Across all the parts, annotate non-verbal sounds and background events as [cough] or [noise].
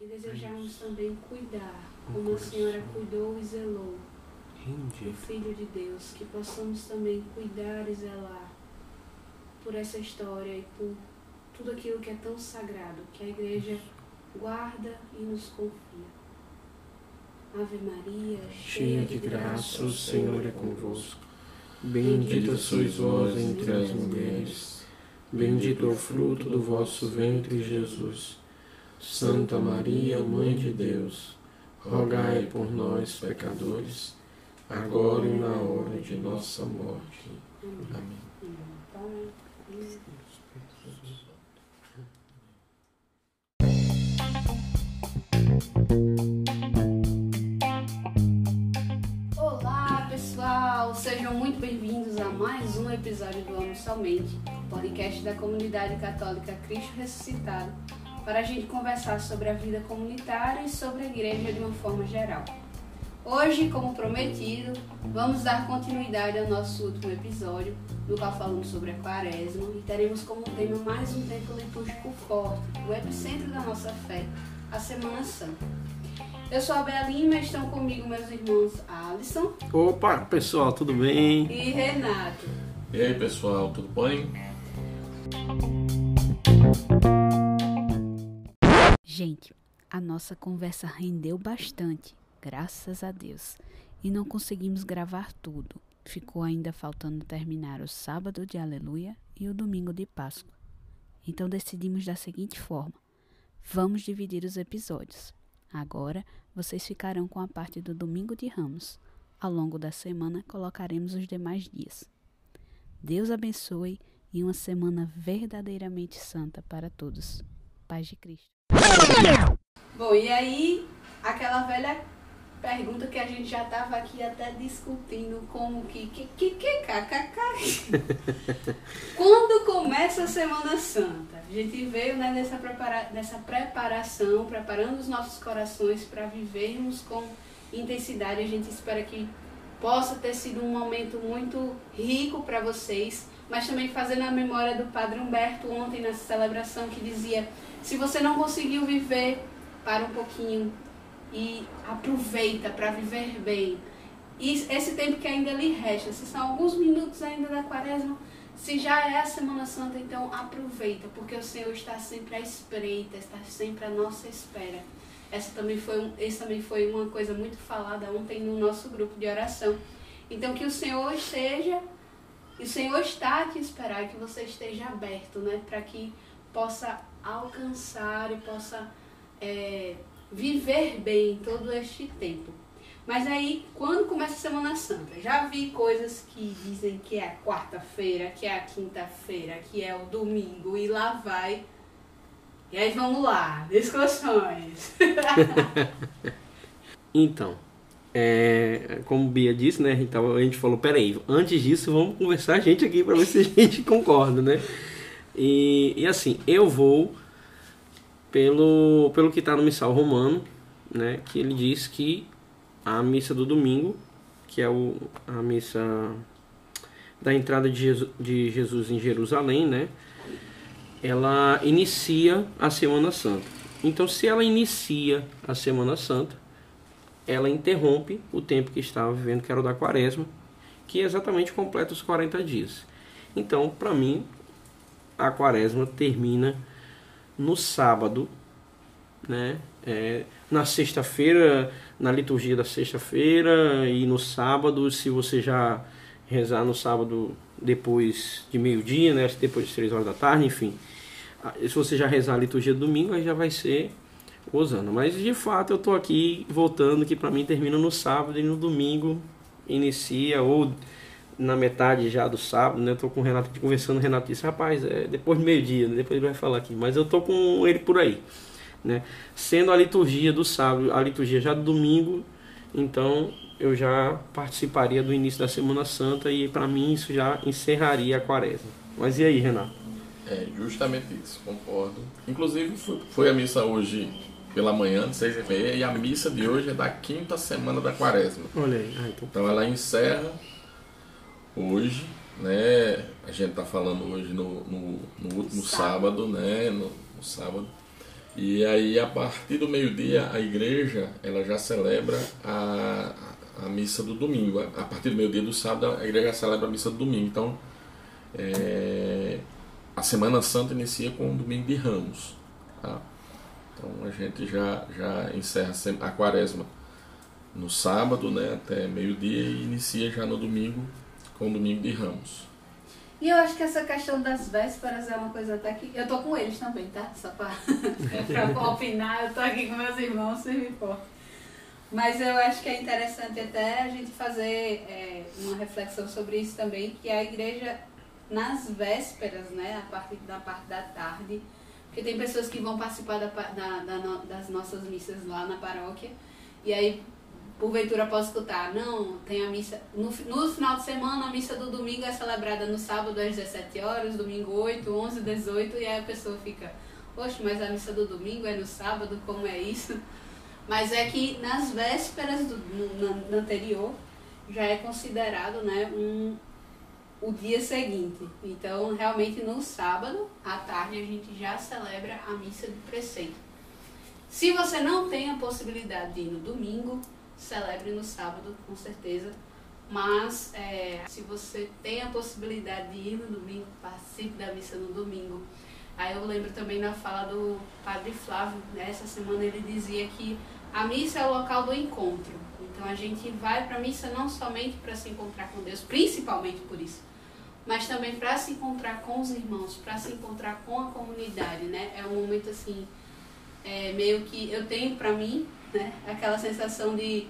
e desejarmos também cuidar, como a Senhora cuidou e zelou. Do Filho de Deus, que possamos também cuidar e zelar por essa história e por tudo aquilo que é tão sagrado, que a igreja guarda e nos confia. Ave Maria, cheia de graça, o Senhor é convosco. Bendita sois vós entre as mulheres, bendito é o fruto do vosso ventre, Jesus. Santa Maria, Mãe de Deus, rogai por nós, pecadores, agora e na hora de nossa morte. Amém. Olá, pessoal! Sejam muito bem-vindos a mais um episódio do Amo Somente, podcast da comunidade católica Cristo Ressuscitado, para a gente conversar sobre a vida comunitária e sobre a igreja de uma forma geral. Hoje, como prometido, vamos dar continuidade ao nosso último episódio, no qual falamos sobre a quaresma e teremos como tema mais um tempo litúrgico forte, o epicentro da nossa fé, a Semana Santa. Eu sou a Bela Lima e estão comigo meus irmãos Alisson. Opa, pessoal, tudo bem? E Renato. E aí, pessoal, tudo bem? Gente, a nossa conversa rendeu bastante graças a Deus. E não conseguimos gravar tudo. Ficou ainda faltando terminar o sábado de Aleluia e o domingo de Páscoa. Então decidimos da seguinte forma: vamos dividir os episódios. Agora vocês ficarão com a parte do domingo de Ramos. Ao longo da semana colocaremos os demais dias. Deus abençoe e uma semana verdadeiramente santa para todos. Paz de Cristo. Bom, e aí, aquela velha pergunta que a gente já estava aqui até discutindo como que que que que kkk. [laughs] Quando começa a Semana Santa? A gente veio né, nessa, prepara nessa preparação, preparando os nossos corações para vivermos com intensidade. A gente espera que possa ter sido um momento muito rico para vocês, mas também fazendo a memória do Padre Humberto ontem nessa celebração que dizia: se você não conseguiu viver, para um pouquinho, e aproveita para viver bem. E esse tempo que ainda lhe resta, se são alguns minutos ainda da quaresma, se já é a Semana Santa, então aproveita, porque o Senhor está sempre à espreita, está sempre à nossa espera. Essa também foi, esse também foi uma coisa muito falada ontem no nosso grupo de oração. Então que o Senhor esteja, e o Senhor está a te esperar, que você esteja aberto, né, para que possa alcançar e possa é, viver bem todo este tempo. Mas aí, quando começa a Semana Santa, já vi coisas que dizem que é a quarta-feira, que é a quinta-feira, que é o domingo, e lá vai. E aí vamos lá, discussões. [laughs] [laughs] então, é, como Bia disse, né? Então a gente falou, peraí, antes disso vamos conversar a gente aqui para ver se a gente [laughs] concorda, né? E, e assim, eu vou pelo, pelo que está no missal romano, né, que ele diz que a missa do domingo, que é o, a missa da entrada de Jesus, de Jesus em Jerusalém, né, ela inicia a Semana Santa. Então, se ela inicia a Semana Santa, ela interrompe o tempo que estava vivendo, que era o da Quaresma, que exatamente completa os 40 dias. Então, para mim, a Quaresma termina no sábado, né? É, na sexta-feira, na liturgia da sexta-feira e no sábado, se você já rezar no sábado depois de meio-dia, né? Depois de três horas da tarde, enfim. Ah, se você já rezar a liturgia do domingo, aí já vai ser usando. Mas de fato eu tô aqui voltando que para mim termina no sábado e no domingo inicia ou na metade já do sábado, né? Eu tô com o Renato conversando, o Renato disse, rapaz, é depois do meio-dia, né? depois ele vai falar aqui, mas eu tô com ele por aí, né? Sendo a liturgia do sábado, a liturgia já do domingo, então eu já participaria do início da Semana Santa e para mim isso já encerraria a quaresma. Mas e aí, Renato? É justamente isso, concordo. Inclusive foi, foi a missa hoje pela manhã, de seis e meia, e a missa de hoje é da quinta semana da quaresma. Olha aí. Ah, então... então ela encerra hoje, né? A gente está falando hoje no, no, no último sábado, sábado né? No, no, sábado. E aí, a partir do meio-dia, a igreja ela já celebra a, a missa do domingo. A partir do meio-dia do sábado, a igreja celebra a missa do domingo. Então, é, a Semana Santa inicia com o domingo de Ramos. Tá? Então, a gente já, já encerra a quaresma no sábado, né, até meio-dia, e inicia já no domingo com o domingo de Ramos. E eu acho que essa questão das vésperas é uma coisa até que. Eu tô com eles também, tá? Só pra, [laughs] opinar, eu tô aqui com meus irmãos, se me for. Mas eu acho que é interessante até a gente fazer é, uma reflexão sobre isso também, que a igreja, nas vésperas, né, a partir da parte da tarde, porque tem pessoas que vão participar da, da, da, das nossas missas lá na paróquia, e aí porventura posso escutar, não, tem a missa. No, no final de semana, a missa do domingo é celebrada no sábado às 17 horas, domingo 8, 11, 18, e aí a pessoa fica, poxa, mas a missa do domingo é no sábado, como é isso? Mas é que nas vésperas do no, no anterior já é considerado né, um, o dia seguinte. Então, realmente no sábado, à tarde, a gente já celebra a missa de preceito. Se você não tem a possibilidade de ir no domingo, celebre no sábado, com certeza. Mas é, se você tem a possibilidade de ir no domingo, participe da missa no domingo. Aí eu lembro também na fala do Padre Flávio, nessa né, semana ele dizia que a missa é o local do encontro. Então a gente vai para a missa não somente para se encontrar com Deus, principalmente por isso, mas também para se encontrar com os irmãos, para se encontrar com a comunidade, né? É um momento assim, é, meio que eu tenho para mim né? Aquela sensação de,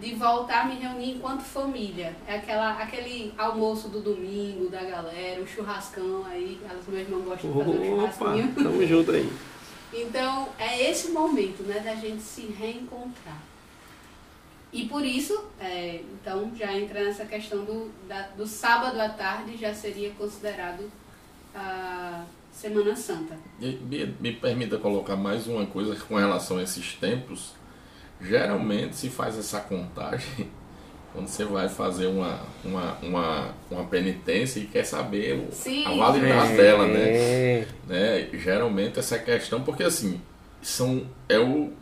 de voltar a me reunir enquanto família. É aquela, aquele almoço do domingo da galera, o churrascão aí, as minhas irmãs gostam de fazer um churrasquinho. Tamo junto aí. [laughs] Então, é esse momento, né, da gente se reencontrar. E por isso, é, então, já entra nessa questão do, da, do sábado à tarde, já seria considerado a Semana Santa. Me, me permita colocar mais uma coisa com relação a esses tempos Geralmente se faz essa contagem [laughs] quando você vai fazer uma, uma, uma, uma penitência e quer saber o, Sim. a validade é. dela, né? né? Geralmente essa questão, porque assim, são, é o,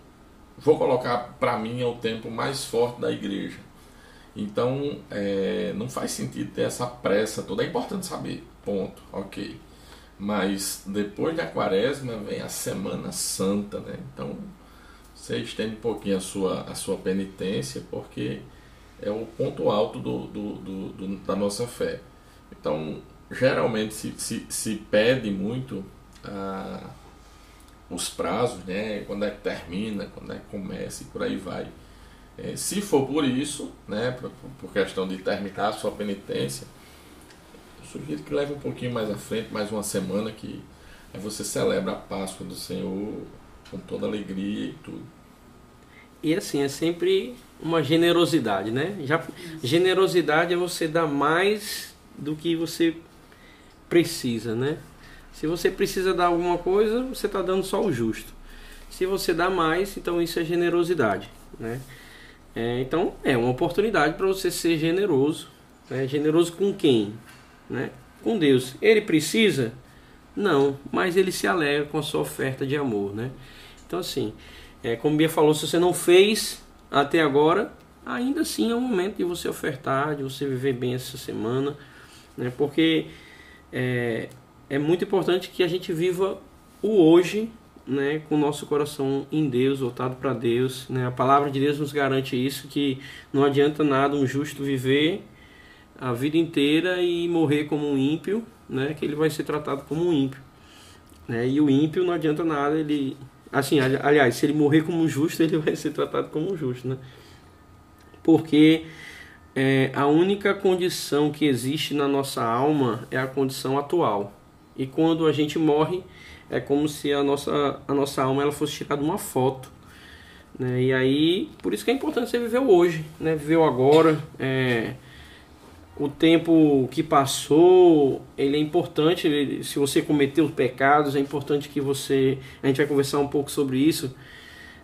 vou colocar para mim é o tempo mais forte da igreja. Então é, não faz sentido ter essa pressa toda. É importante saber, ponto, ok. Mas depois da quaresma vem a Semana Santa, né? Então você estende um pouquinho a sua, a sua penitência, porque é o ponto alto do, do, do, do da nossa fé. Então, geralmente se, se, se pede muito ah, os prazos, né? quando é que termina, quando é que começa e por aí vai. É, se for por isso, né, por, por questão de terminar a sua penitência, eu sugiro que leve um pouquinho mais à frente, mais uma semana, que aí você celebra a Páscoa do Senhor com toda alegria e tudo. E assim, é sempre uma generosidade, né? Já, generosidade é você dar mais do que você precisa, né? Se você precisa dar alguma coisa, você está dando só o justo. Se você dá mais, então isso é generosidade, né? É, então é uma oportunidade para você ser generoso. Né? Generoso com quem? Né? Com Deus. Ele precisa? Não, mas ele se alegra com a sua oferta de amor, né? Então, assim, é, como Bia falou, se você não fez até agora, ainda assim é o momento de você ofertar, de você viver bem essa semana, né? Porque é, é muito importante que a gente viva o hoje, né, com o nosso coração em Deus, voltado para Deus. Né? A palavra de Deus nos garante isso, que não adianta nada um justo viver a vida inteira e morrer como um ímpio, né, que ele vai ser tratado como um ímpio. Né? E o ímpio não adianta nada ele Assim, aliás, se ele morrer como justo, ele vai ser tratado como justo, né? Porque é, a única condição que existe na nossa alma é a condição atual. E quando a gente morre, é como se a nossa, a nossa alma ela fosse tirada uma foto. Né? E aí, por isso que é importante você viver hoje, né? viver agora. É, o tempo que passou, ele é importante, ele, se você cometeu pecados, é importante que você, a gente vai conversar um pouco sobre isso,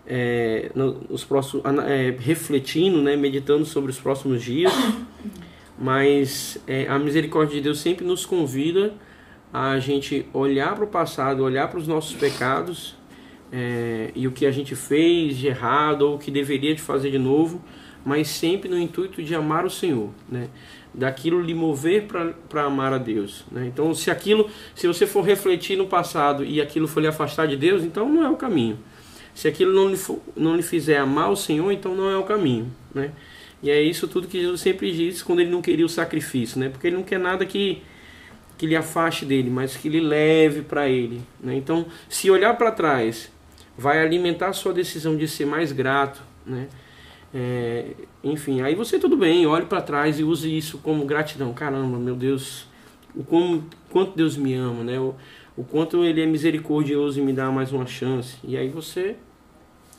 é, nos próximos, é, refletindo, né, meditando sobre os próximos dias, mas é, a misericórdia de Deus sempre nos convida a gente olhar para o passado, olhar para os nossos pecados, é, e o que a gente fez de errado ou o que deveria de fazer de novo, mas sempre no intuito de amar o Senhor, né? daquilo lhe mover para amar a Deus. Né? Então, se aquilo, se você for refletir no passado e aquilo for lhe afastar de Deus, então não é o caminho. Se aquilo não lhe, for, não lhe fizer amar o Senhor, então não é o caminho. Né? E é isso tudo que Jesus sempre disse quando ele não queria o sacrifício, né? porque ele não quer nada que, que lhe afaste dele, mas que lhe leve para ele. Né? Então, se olhar para trás, vai alimentar a sua decisão de ser mais grato. Né? É, enfim, aí você tudo bem, olhe para trás e use isso como gratidão. Caramba, meu Deus, o como, quanto Deus me ama, né? O, o quanto Ele é misericordioso e me dá mais uma chance. E aí você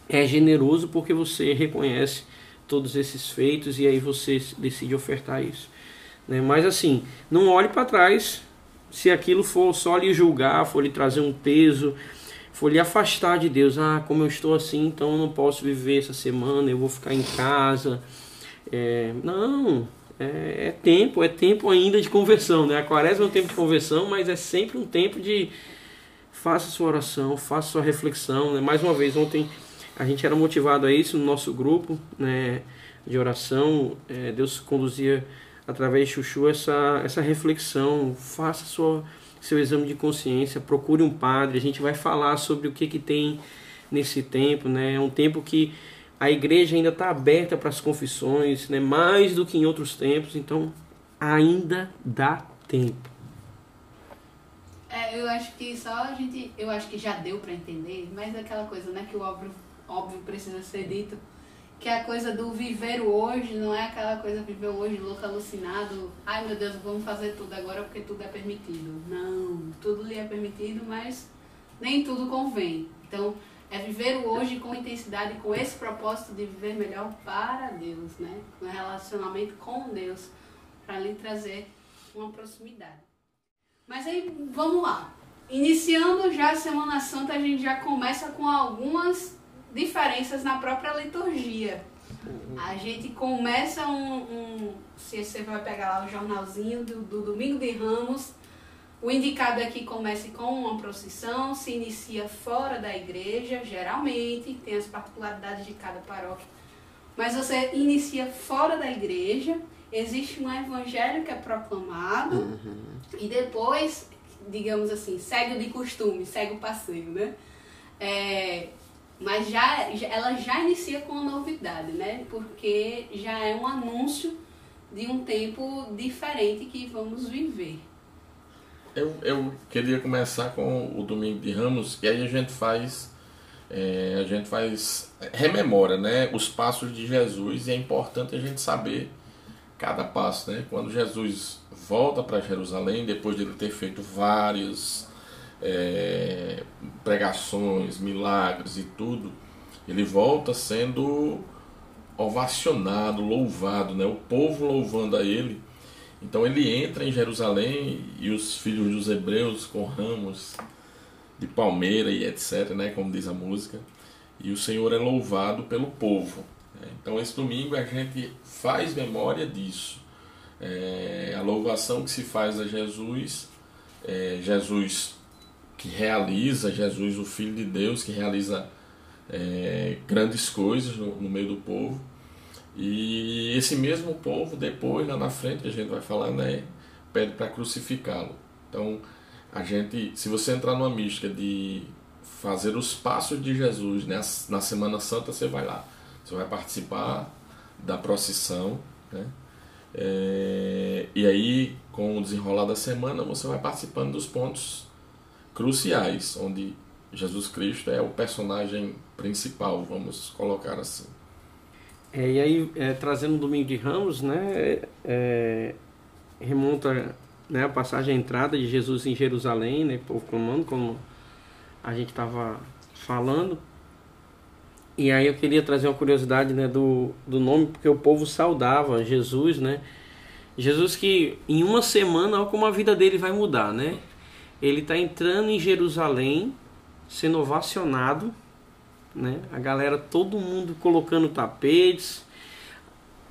é generoso porque você reconhece todos esses feitos e aí você decide ofertar isso. Né? Mas assim, não olhe para trás se aquilo for só lhe julgar, for lhe trazer um peso for lhe afastar de Deus. Ah, como eu estou assim, então eu não posso viver essa semana, eu vou ficar em casa. É, não, é, é, tempo, é tempo ainda de conversão, né? A quaresma é um tempo de conversão, mas é sempre um tempo de faça sua oração, faça sua reflexão. Né? Mais uma vez, ontem a gente era motivado a isso no nosso grupo né, de oração. É, Deus conduzia através de Chuchu essa, essa reflexão. Faça sua seu exame de consciência, procure um padre. A gente vai falar sobre o que, que tem nesse tempo, né? É um tempo que a igreja ainda está aberta para as confissões, né? Mais do que em outros tempos, então ainda dá tempo. É, eu acho que só a gente, eu acho que já deu para entender, mas é aquela coisa, né, que o óbvio, óbvio precisa ser dito que a coisa do viver o hoje não é aquela coisa viver o hoje louco, alucinado. Ai meu Deus, vamos fazer tudo agora porque tudo é permitido. Não, tudo lhe é permitido, mas nem tudo convém. Então, é viver o hoje com intensidade, com esse propósito de viver melhor para Deus, né? Com relacionamento com Deus, para lhe trazer uma proximidade. Mas aí, vamos lá. Iniciando já a Semana Santa, a gente já começa com algumas diferenças na própria liturgia. A gente começa um, um, Se você vai pegar lá o jornalzinho do, do Domingo de Ramos, o indicado é que comece com uma procissão, se inicia fora da igreja, geralmente, tem as particularidades de cada paróquia. Mas você inicia fora da igreja, existe um evangelho que é proclamado, uhum. e depois, digamos assim, segue o de costume, segue o passeio, né? É, mas já, ela já inicia com uma novidade, né? Porque já é um anúncio de um tempo diferente que vamos viver. Eu, eu queria começar com o Domingo de Ramos, e aí a gente faz, é, a gente faz, rememora, né? Os passos de Jesus, e é importante a gente saber cada passo, né? Quando Jesus volta para Jerusalém, depois de ele ter feito vários é, pregações, milagres e tudo, ele volta sendo ovacionado, louvado, né? o povo louvando a ele. Então ele entra em Jerusalém e os filhos dos hebreus com ramos de palmeira e etc, né? como diz a música, e o Senhor é louvado pelo povo. Né? Então esse domingo a gente faz memória disso. É, a louvação que se faz a Jesus, é, Jesus que realiza, Jesus, o Filho de Deus, que realiza é, grandes coisas no, no, meio do povo. E esse mesmo povo, depois, lá na frente, a gente vai falar, né, pede para crucificá-lo. Então, a gente, se você entrar numa mística de fazer os passos de Jesus né, na Semana Santa, você vai lá. Você vai participar da procissão, né? É, e aí, com o desenrolar da semana, você vai participando dos pontos cruciais, onde Jesus Cristo é o personagem principal, vamos colocar assim. É, e aí, é, trazendo o Domingo de Ramos, né, é, remonta né, a passagem, a entrada de Jesus em Jerusalém, né, povo clamando, como a gente estava falando. E aí eu queria trazer uma curiosidade né, do, do nome, porque o povo saudava Jesus, né? Jesus que em uma semana, olha como a vida dele vai mudar, né? Ele está entrando em Jerusalém, sendo ovacionado, né? A galera, todo mundo colocando tapetes,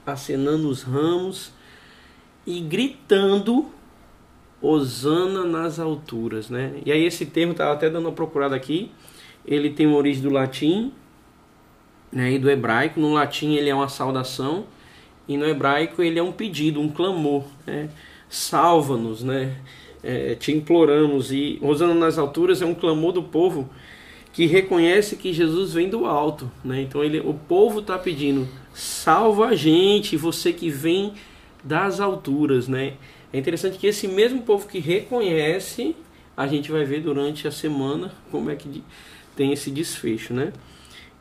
acenando os ramos e gritando Osana nas alturas, né? E aí esse termo estava até dando uma procurada aqui. ele tem uma origem do latim né, e do hebraico. No latim ele é uma saudação e no hebraico ele é um pedido, um clamor. Né? Salva-nos, né? É, te imploramos. E Rosana nas alturas é um clamor do povo que reconhece que Jesus vem do alto. Né? Então ele, o povo está pedindo, salva a gente, você que vem das alturas. Né? É interessante que esse mesmo povo que reconhece, a gente vai ver durante a semana como é que tem esse desfecho. Né?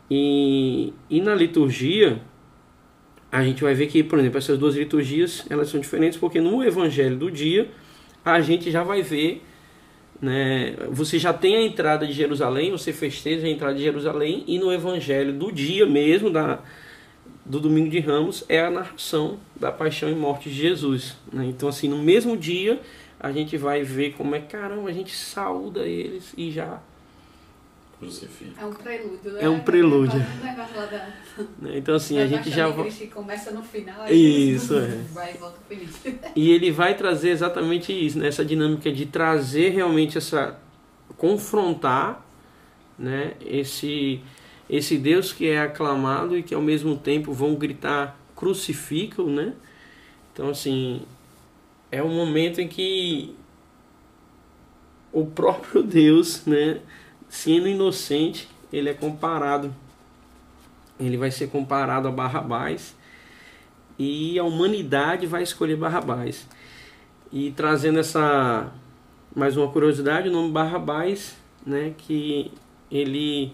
E, e na liturgia, a gente vai ver que, por exemplo, essas duas liturgias elas são diferentes porque no evangelho do dia a gente já vai ver, né, você já tem a entrada de Jerusalém, você festeja a entrada de Jerusalém e no evangelho do dia mesmo da do domingo de Ramos é a narração da paixão e morte de Jesus. Né? Então assim, no mesmo dia a gente vai ver como é caramba a gente saúda eles e já crucifica. É um prelúdio, né? É um prelúdio. Um negócio lá da, Então assim, a gente já Cristo, começa no final. aí Isso, [laughs] é. Vai e volta feliz. E ele vai trazer exatamente isso, né? essa dinâmica de trazer realmente essa. confrontar né? esse, esse Deus que é aclamado e que ao mesmo tempo vão gritar crucificam, né? Então, assim, é um momento em que o próprio Deus, né? Sendo inocente, ele é comparado. Ele vai ser comparado a Barrabás e a humanidade vai escolher Barrabás. E trazendo essa mais uma curiosidade, o nome Barrabás, né, que ele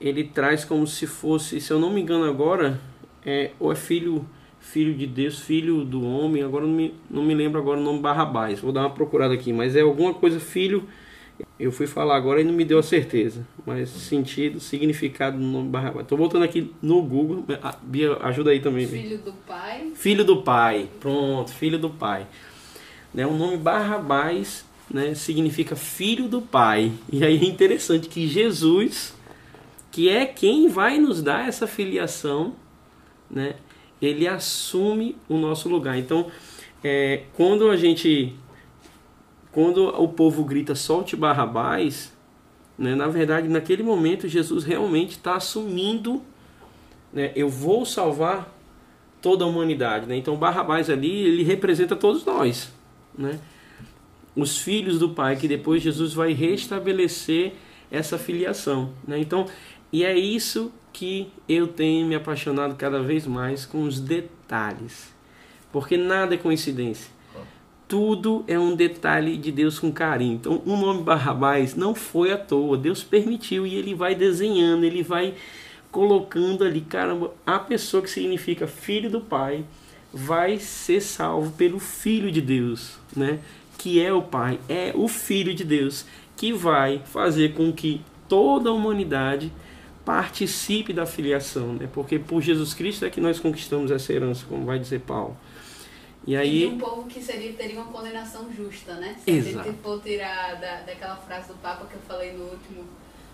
ele traz como se fosse, se eu não me engano agora, é ou é filho filho de Deus, filho do homem, agora não me, não me lembro agora o nome Barrabás. Vou dar uma procurada aqui, mas é alguma coisa filho eu fui falar agora e não me deu a certeza, mas sentido, significado do nome Barrabás. Estou voltando aqui no Google. A Bia, ajuda aí também. Filho do pai. Filho do pai. Pronto, filho do pai. Né, o nome Barrabás né, significa filho do pai. E aí é interessante que Jesus, que é quem vai nos dar essa filiação, né, ele assume o nosso lugar. Então, é, quando a gente quando o povo grita solte Barrabás, né, na verdade, naquele momento, Jesus realmente está assumindo, né, eu vou salvar toda a humanidade. Né? Então, Barrabás ali, ele representa todos nós. Né? Os filhos do Pai, que depois Jesus vai restabelecer essa filiação. Né? Então, e é isso que eu tenho me apaixonado cada vez mais com os detalhes. Porque nada é coincidência tudo é um detalhe de Deus com carinho. Então, o nome Barrabás não foi à toa. Deus permitiu e ele vai desenhando, ele vai colocando ali, caramba, a pessoa que significa filho do Pai vai ser salvo pelo Filho de Deus, né? Que é o Pai, é o Filho de Deus, que vai fazer com que toda a humanidade participe da filiação, né? Porque por Jesus Cristo é que nós conquistamos essa herança, como vai dizer Paulo. E aí. E um povo que seria, teria uma condenação justa, né? Se Exato. a gente for tirar da, daquela frase do Papa que eu falei no último,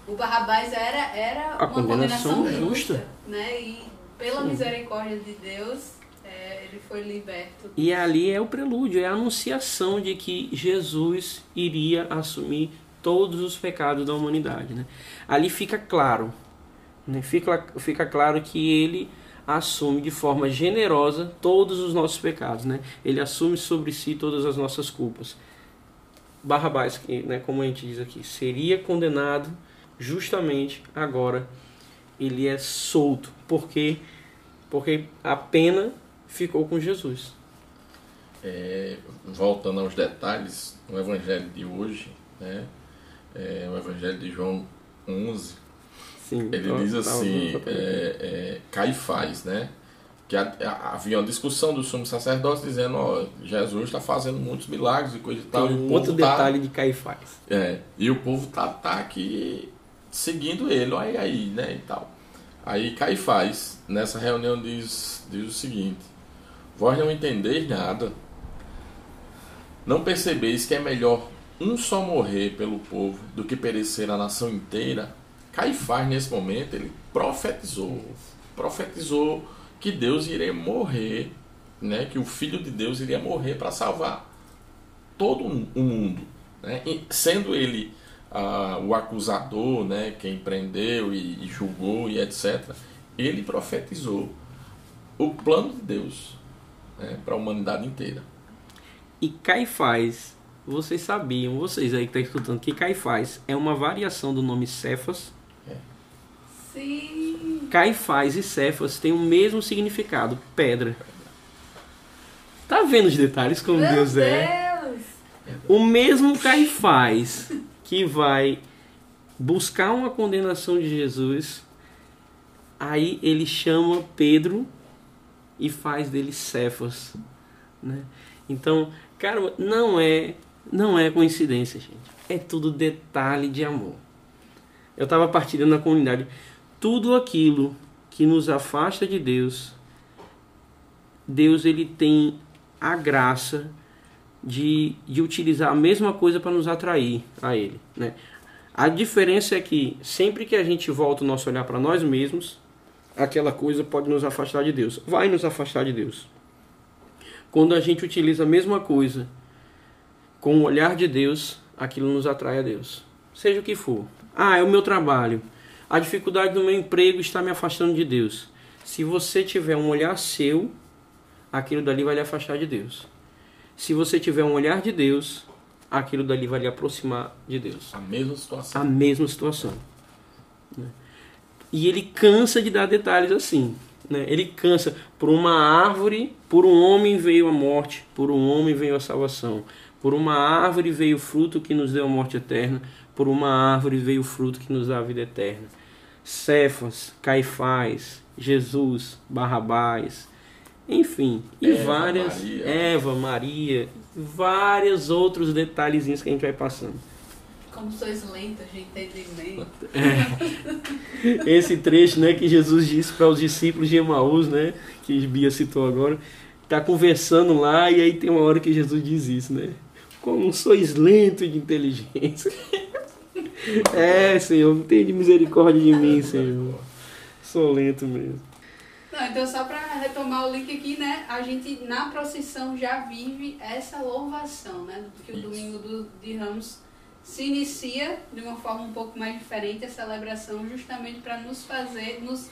o Barrabás era, era A uma condenação condenação justa. justa, né? E pela Sim. misericórdia de Deus, é, ele foi liberto. E ali é o prelúdio, é a anunciação de que Jesus iria assumir todos os pecados da humanidade. Né? Ali fica claro, né? fica, fica claro que ele assume de forma generosa todos os nossos pecados. Né? Ele assume sobre si todas as nossas culpas. Barrabás, né, como a gente diz aqui, seria condenado justamente agora. Ele é solto. Por quê? Porque a pena ficou com Jesus. É, voltando aos detalhes, no Evangelho de hoje, né, é, o Evangelho de João 11, Sim, ele tá- diz tá- assim, tá- tá- é, é, Caifás, né? Que a- a- havia uma discussão do sumo sacerdote dizendo, ó, Jesus está fazendo muitos milagres e coisa e tal. Tem um outro tá- detalhe de Caifás. É, e o povo tá, tá aqui seguindo ele, olha aí, né, e tal. Aí Caifás, nessa reunião, diz, diz o seguinte, vós não entendeis nada, não percebeis que é melhor um só morrer pelo povo do que perecer a nação inteira? Caifás, nesse momento, ele profetizou, profetizou que Deus iria morrer, né, que o Filho de Deus iria morrer para salvar todo o mundo, né? Sendo ele a, o acusador, né, quem prendeu e, e julgou e etc., ele profetizou o plano de Deus né, para a humanidade inteira. E Caifás, vocês sabiam, vocês aí que estão escutando, que Caifás é uma variação do nome Cefas. Sim. Caifás e Cefas têm o mesmo significado, pedra. Tá vendo os detalhes como Meu Deus é? Deus! O mesmo Caifás que vai buscar uma condenação de Jesus, aí ele chama Pedro e faz dele Cefas, né? Então, cara, não é, não é coincidência, gente. É tudo detalhe de amor. Eu estava partilhando na comunidade tudo aquilo que nos afasta de Deus. Deus ele tem a graça de, de utilizar a mesma coisa para nos atrair a Ele. Né? A diferença é que sempre que a gente volta o nosso olhar para nós mesmos, aquela coisa pode nos afastar de Deus. Vai nos afastar de Deus. Quando a gente utiliza a mesma coisa com o olhar de Deus, aquilo nos atrai a Deus. Seja o que for. Ah, é o meu trabalho. A dificuldade do meu emprego está me afastando de Deus. Se você tiver um olhar seu, aquilo dali vai lhe afastar de Deus. Se você tiver um olhar de Deus, aquilo dali vai lhe aproximar de Deus. A mesma situação. A mesma situação. né? E ele cansa de dar detalhes assim. né? Ele cansa. Por uma árvore, por um homem veio a morte, por um homem veio a salvação. Por uma árvore veio o fruto que nos deu a morte eterna, por uma árvore veio o fruto que nos dá a vida eterna. Cefas, Caifás, Jesus, Barrabás, enfim, e Eva, várias Maria. Eva, Maria, vários outros detalhezinhos que a gente vai passando. Como sois lentos de entendimento. Esse trecho, né, que Jesus disse para os discípulos de Emaús, né, que Bia citou agora, tá conversando lá e aí tem uma hora que Jesus diz isso, né? Como sois lento de inteligência. [laughs] É, Senhor, tenha misericórdia de mim, Senhor. Sou lento mesmo. Não, então só para retomar o link aqui, né? A gente na procissão já vive essa louvação, né? Que o domingo do, de Ramos se inicia de uma forma um pouco mais diferente a celebração, justamente para nos fazer, nos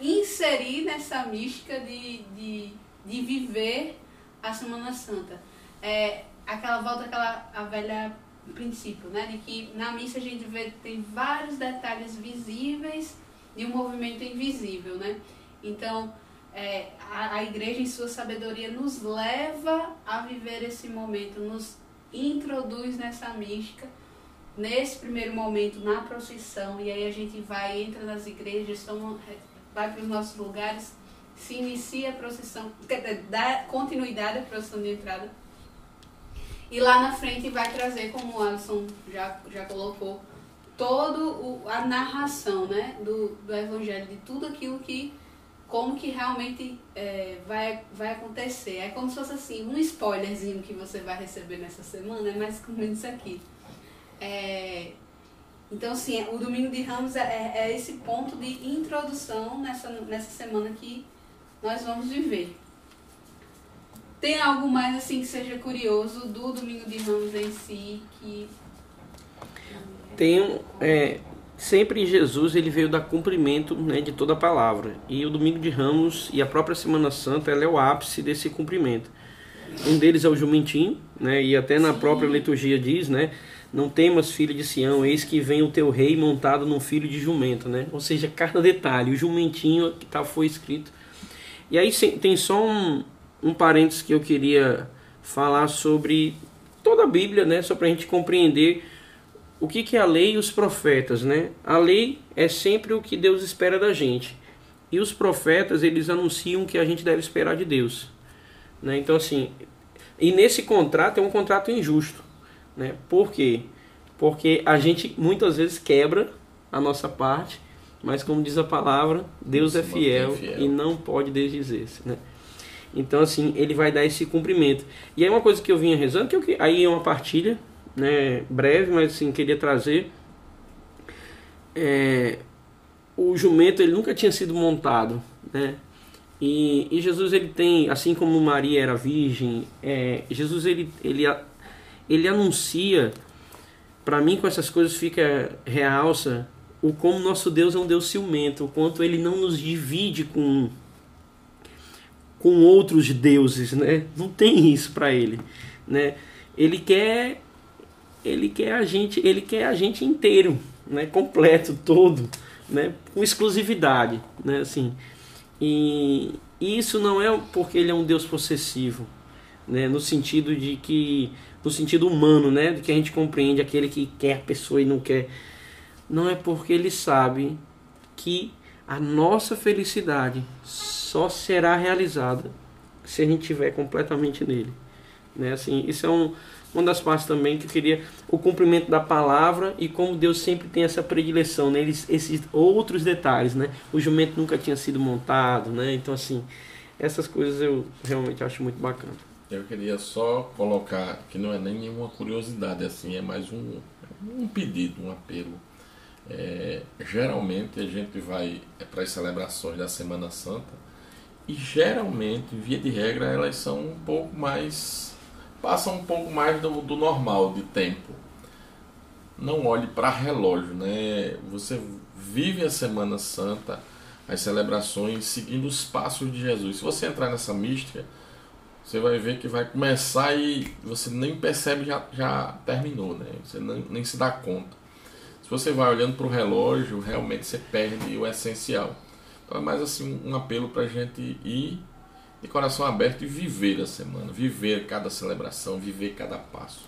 inserir nessa mística de, de, de viver a Semana Santa. É, aquela volta àquela a velha princípio, né? De que na missa a gente vê tem vários detalhes visíveis de um movimento invisível, né? Então, é, a, a igreja, em sua sabedoria, nos leva a viver esse momento, nos introduz nessa mística, nesse primeiro momento, na procissão, e aí a gente vai, entra nas igrejas, toma, vai para os nossos lugares, se inicia a procissão, dá continuidade à procissão de entrada, e lá na frente vai trazer, como o Alisson já, já colocou, todo o, a narração né, do, do evangelho, de tudo aquilo que como que realmente é, vai, vai acontecer. É como se fosse assim, um spoilerzinho que você vai receber nessa semana, é mais ou menos isso aqui. É, então, sim, o Domingo de Ramos é, é, é esse ponto de introdução nessa, nessa semana que nós vamos viver. Tem algo mais assim que seja curioso do Domingo de Ramos em si que Tem é, sempre Jesus ele veio dar cumprimento né, de toda a palavra. E o Domingo de Ramos e a própria Semana Santa ela é o ápice desse cumprimento. Um deles é o jumentinho, né, e até na Sim. própria liturgia diz, né, não temas filho de Sião, eis que vem o teu rei montado num filho de jumento, né? Ou seja, cada detalhe, o jumentinho que tá, foi escrito. E aí tem só um, um parênteses que eu queria falar sobre toda a Bíblia, né, só para a gente compreender o que, que é a lei e os profetas, né? A lei é sempre o que Deus espera da gente. E os profetas, eles anunciam o que a gente deve esperar de Deus. Né? Então, assim, e nesse contrato é um contrato injusto. Né? Por quê? Porque a gente muitas vezes quebra a nossa parte, mas como diz a palavra, Deus Se é fiel, fiel. e não pode desdizer-se. Né? Então, assim, ele vai dar esse cumprimento. E aí uma coisa que eu vinha rezando, que eu, aí é uma partilha, né, breve, mas assim, queria trazer. É, o jumento ele nunca tinha sido montado, né? E, e Jesus ele tem, assim como Maria era virgem, é, Jesus ele, ele, ele anuncia para mim com essas coisas fica realça o como nosso Deus é um Deus ciumento, o quanto ele não nos divide com com outros deuses, né? Não tem isso para ele, né? Ele quer ele quer a gente, ele quer a gente inteiro, né? Completo, todo, né? Com exclusividade, né? Assim, e isso não é porque ele é um Deus possessivo, né? No sentido de que no sentido humano, né? Do que a gente compreende aquele que quer a pessoa e não quer. Não é porque ele sabe que a nossa felicidade só será realizada se a gente estiver completamente nele. Né? Assim, isso é um, uma das partes também que eu queria o cumprimento da palavra e como Deus sempre tem essa predileção neles né? esses outros detalhes, né? O jumento nunca tinha sido montado, né? Então assim, essas coisas eu realmente acho muito bacana. Eu queria só colocar que não é nem nenhuma curiosidade, assim, é mais um, um pedido, um apelo. É, geralmente a gente vai para as celebrações da Semana Santa e geralmente, via de regra, elas são um pouco mais. passam um pouco mais do, do normal de tempo. Não olhe para relógio, né? Você vive a Semana Santa, as celebrações, seguindo os passos de Jesus. Se você entrar nessa mística, você vai ver que vai começar e você nem percebe já, já terminou, né? Você nem, nem se dá conta. Se você vai olhando para o relógio, realmente você perde o essencial. Então é mais assim um apelo para a gente ir de coração aberto e viver a semana, viver cada celebração, viver cada passo.